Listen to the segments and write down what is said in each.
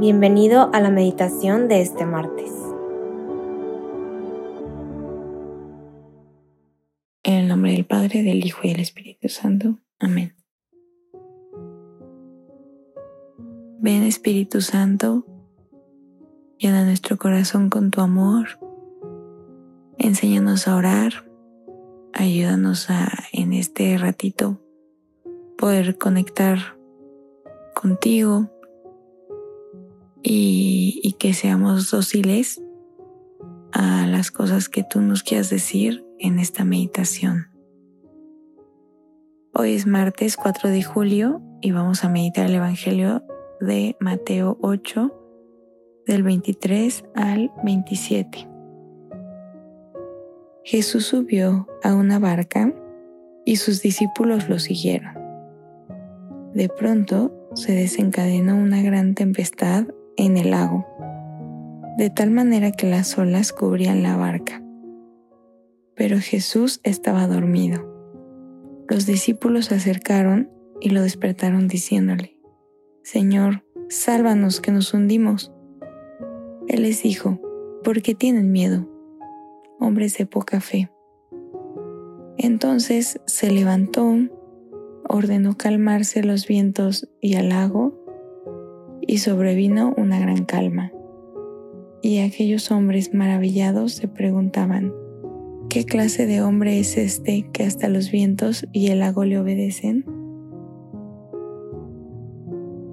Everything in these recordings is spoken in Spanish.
Bienvenido a la meditación de este martes. En el nombre del Padre, del Hijo y del Espíritu Santo. Amén. Ven Espíritu Santo, llena nuestro corazón con tu amor, enséñanos a orar, ayúdanos a en este ratito poder conectar contigo y, que seamos dóciles a las cosas que tú nos quieras decir en esta meditación. Hoy es martes 4 de julio y vamos a meditar el Evangelio de Mateo 8 del 23 al 27. Jesús subió a una barca y sus discípulos lo siguieron. De pronto se desencadenó una gran tempestad en el lago, de tal manera que las olas cubrían la barca. Pero Jesús estaba dormido. Los discípulos se acercaron y lo despertaron diciéndole, Señor, sálvanos que nos hundimos. Él les dijo, ¿por qué tienen miedo? Hombres de poca fe. Entonces se levantó, ordenó calmarse los vientos y al lago, y sobrevino una gran calma. Y aquellos hombres maravillados se preguntaban, ¿qué clase de hombre es este que hasta los vientos y el lago le obedecen?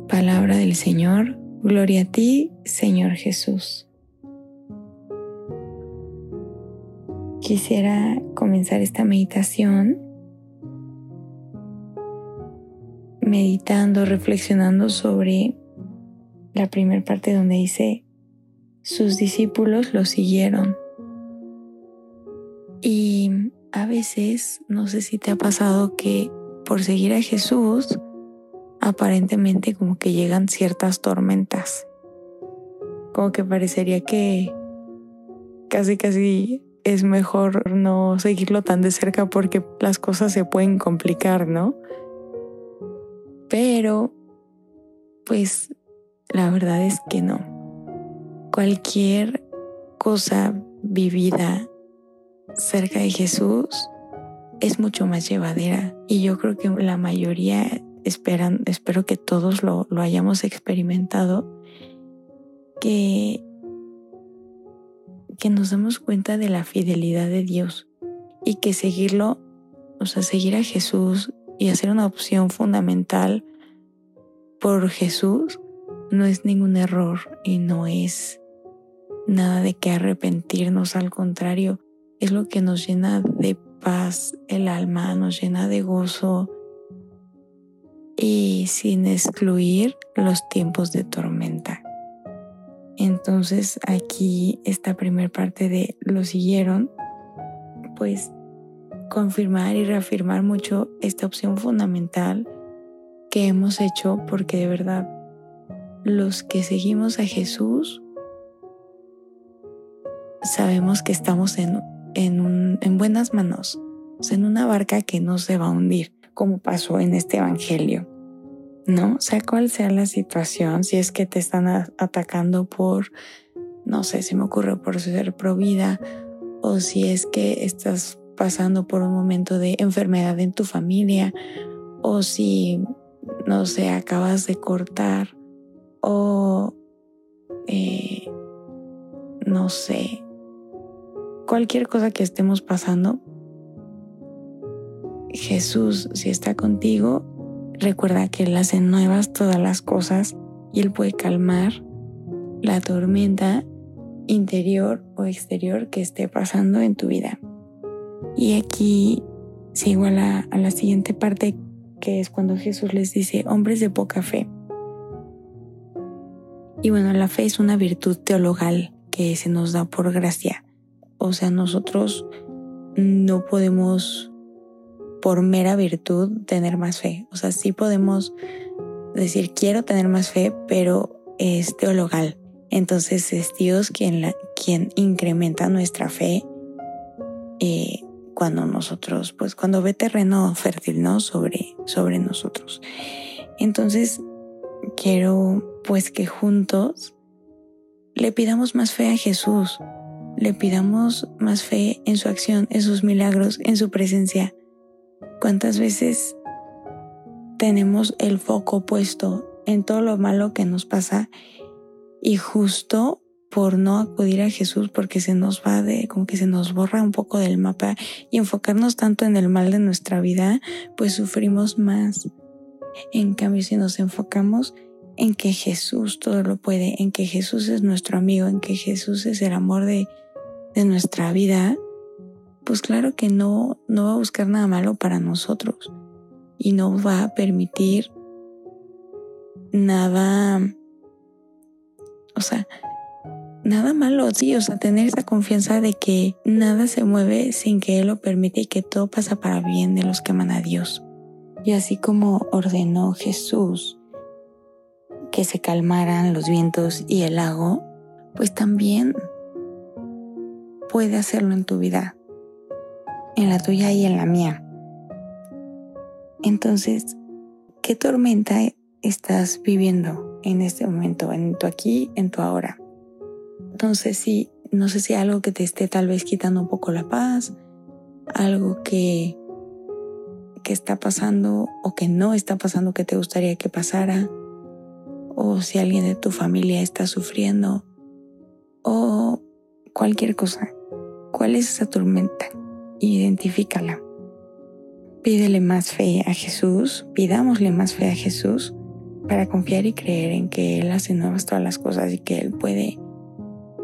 Palabra del Señor, gloria a ti, Señor Jesús. Quisiera comenzar esta meditación meditando, reflexionando sobre la primera parte donde dice, sus discípulos lo siguieron. Y a veces, no sé si te ha pasado que por seguir a Jesús, aparentemente como que llegan ciertas tormentas. Como que parecería que casi casi es mejor no seguirlo tan de cerca porque las cosas se pueden complicar, ¿no? Pero, pues la verdad es que no. Cualquier cosa vivida cerca de Jesús es mucho más llevadera y yo creo que la mayoría esperan, espero que todos lo, lo hayamos experimentado, que, que nos damos cuenta de la fidelidad de Dios y que seguirlo, o sea, seguir a Jesús y hacer una opción fundamental por Jesús no es ningún error y no es nada de que arrepentirnos, al contrario, es lo que nos llena de paz el alma, nos llena de gozo y sin excluir los tiempos de tormenta. Entonces aquí esta primera parte de lo siguieron, pues confirmar y reafirmar mucho esta opción fundamental que hemos hecho porque de verdad los que seguimos a Jesús sabemos que estamos en, en, buenas manos, en una barca que no se va a hundir, como pasó en este Evangelio. ¿No? Sea cual sea la situación, si es que te están atacando por, no sé, si me ocurre por ser provida, o si es que estás pasando por un momento de enfermedad en tu familia, o si, no sé, acabas de cortar o eh, no sé, cualquier cosa que estemos pasando, Jesús, si está contigo, recuerda que Él hace nuevas todas las cosas y Él puede calmar la tormenta interior o exterior que esté pasando en tu vida. Y aquí sigo a la, a la siguiente parte, que es cuando Jesús les dice, hombres de poca fe. Y bueno, la fe es una virtud teologal que se nos da por gracia. O sea, nosotros no podemos por mera virtud tener más fe. O sea, sí podemos decir quiero tener más fe, pero es teologal. Entonces es Dios quien, quien incrementa nuestra fe eh, cuando nosotros, pues cuando ve terreno fértil, ¿no? Sobre, sobre nosotros. Entonces quiero pues que juntos le pidamos más fe a Jesús, le pidamos más fe en su acción, en sus milagros, en su presencia. ¿Cuántas veces tenemos el foco puesto en todo lo malo que nos pasa y justo por no acudir a Jesús porque se nos va de, como que se nos borra un poco del mapa y enfocarnos tanto en el mal de nuestra vida, pues sufrimos más. En cambio, si nos enfocamos en que Jesús todo lo puede, en que Jesús es nuestro amigo, en que Jesús es el amor de, de nuestra vida, pues claro que no, no va a buscar nada malo para nosotros y no va a permitir nada, o sea, nada malo, sí, o sea, tener esa confianza de que nada se mueve sin que Él lo permite y que todo pasa para bien de los que aman a Dios. Y así como ordenó Jesús que se calmaran los vientos y el lago, pues también puede hacerlo en tu vida, en la tuya y en la mía. Entonces, ¿qué tormenta estás viviendo en este momento, en tu aquí, en tu ahora? Entonces, sí, no sé si algo que te esté tal vez quitando un poco la paz, algo que, que está pasando o que no está pasando que te gustaría que pasara, o si alguien de tu familia está sufriendo, o cualquier cosa. ¿Cuál es esa tormenta? Identifícala. Pídele más fe a Jesús, pidámosle más fe a Jesús para confiar y creer en que Él hace nuevas todas las cosas y que Él puede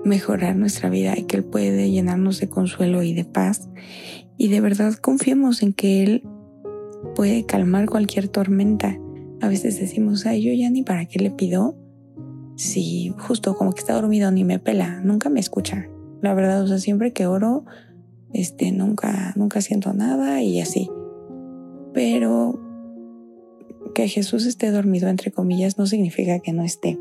mejorar nuestra vida y que Él puede llenarnos de consuelo y de paz. Y de verdad confiemos en que Él puede calmar cualquier tormenta. A veces decimos, ay, yo ya ni para qué le pido. Si justo como que está dormido ni me pela, nunca me escucha. La verdad, o sea, siempre que oro, este, nunca, nunca siento nada y así. Pero que Jesús esté dormido, entre comillas, no significa que no esté.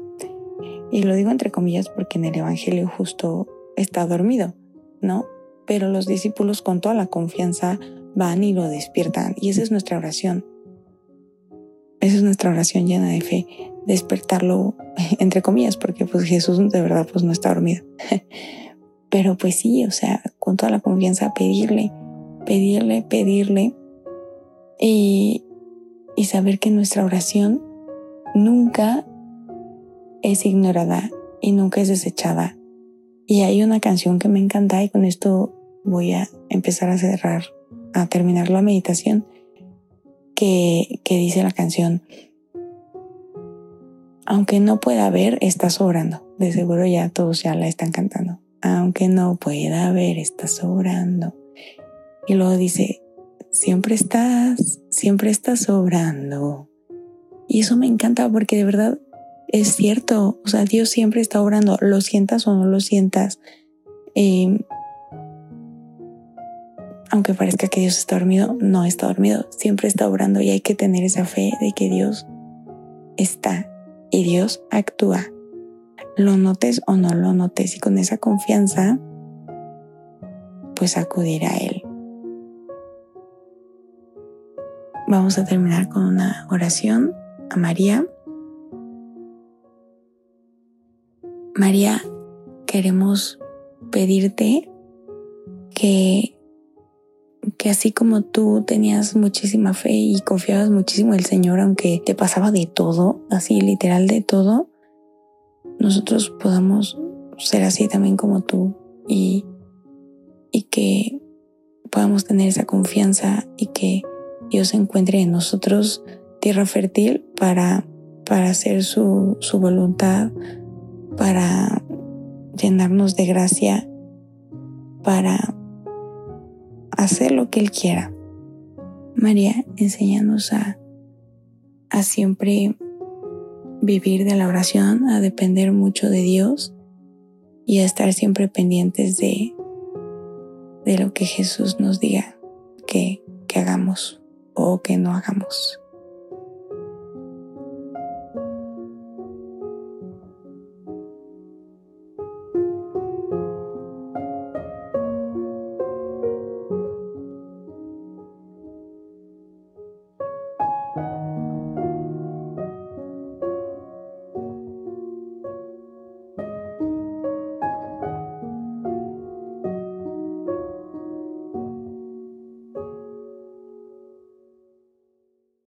Y lo digo entre comillas porque en el Evangelio justo está dormido, ¿no? Pero los discípulos con toda la confianza van y lo despiertan. Y esa es nuestra oración. Esa es nuestra oración llena de fe, despertarlo entre comillas, porque pues Jesús de verdad pues no está dormido. Pero pues sí, o sea, con toda la confianza pedirle, pedirle, pedirle y, y saber que nuestra oración nunca es ignorada y nunca es desechada. Y hay una canción que me encanta y con esto voy a empezar a cerrar, a terminar la meditación, que, dice la canción, aunque no pueda ver, está sobrando. De seguro ya todos ya la están cantando. Aunque no pueda ver, está sobrando. Y luego dice, siempre estás, siempre estás sobrando. Y eso me encanta porque de verdad es cierto, o sea, Dios siempre está orando, lo sientas o no lo sientas. Eh, aunque parezca que Dios está dormido, no está dormido, siempre está orando y hay que tener esa fe de que Dios está y Dios actúa. Lo notes o no lo notes y con esa confianza, pues acudir a Él. Vamos a terminar con una oración a María. María, queremos pedirte que, que así como tú tenías muchísima fe y confiabas muchísimo en el Señor, aunque te pasaba de todo, así literal de todo, nosotros podamos ser así también como tú y, y que podamos tener esa confianza y que Dios encuentre en nosotros tierra fértil para, para hacer su, su voluntad, para llenarnos de gracia, para hacer lo que Él quiera. María, enséñanos a, a siempre vivir de la oración, a depender mucho de Dios y a estar siempre pendientes de, de lo que Jesús nos diga que, que hagamos o que no hagamos.